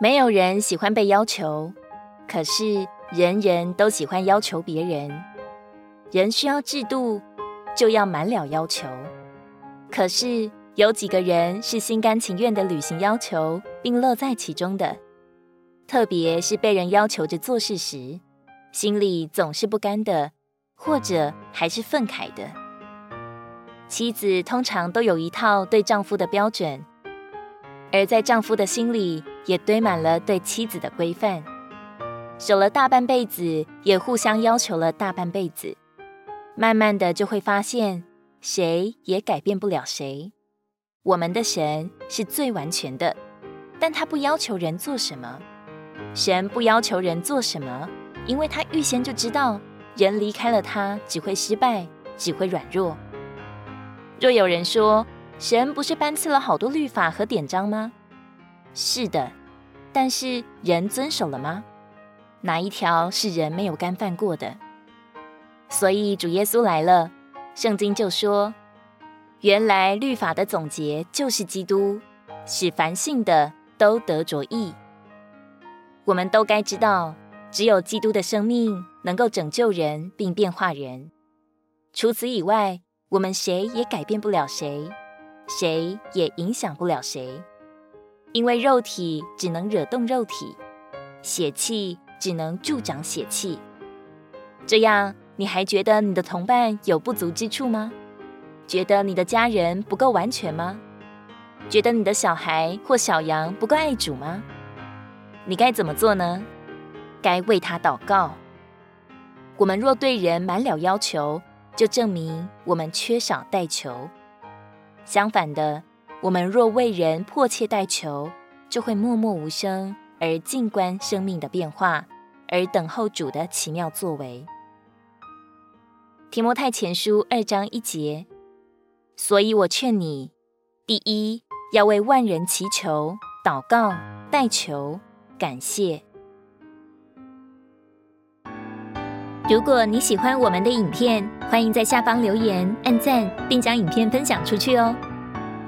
没有人喜欢被要求，可是人人都喜欢要求别人。人需要制度，就要满了要求。可是有几个人是心甘情愿的履行要求，并乐在其中的？特别是被人要求着做事时，心里总是不甘的，或者还是愤慨的。妻子通常都有一套对丈夫的标准。而在丈夫的心里，也堆满了对妻子的规范，守了大半辈子，也互相要求了大半辈子。慢慢的就会发现，谁也改变不了谁。我们的神是最完全的，但他不要求人做什么。神不要求人做什么，因为他预先就知道，人离开了他只会失败，只会软弱。若有人说，神不是颁赐了好多律法和典章吗？是的，但是人遵守了吗？哪一条是人没有干犯过的？所以主耶稣来了，圣经就说：原来律法的总结就是基督，使凡信的都得着义。我们都该知道，只有基督的生命能够拯救人并变化人，除此以外，我们谁也改变不了谁。谁也影响不了谁，因为肉体只能惹动肉体，血气只能助长血气。这样，你还觉得你的同伴有不足之处吗？觉得你的家人不够完全吗？觉得你的小孩或小羊不够爱主吗？你该怎么做呢？该为他祷告。我们若对人满了要求，就证明我们缺少代求。相反的，我们若为人迫切代求，就会默默无声而静观生命的变化，而等候主的奇妙作为。提摩太前书二章一节，所以我劝你，第一要为万人祈求、祷告、代求、感谢。如果你喜欢我们的影片，欢迎在下方留言、按赞，并将影片分享出去哦！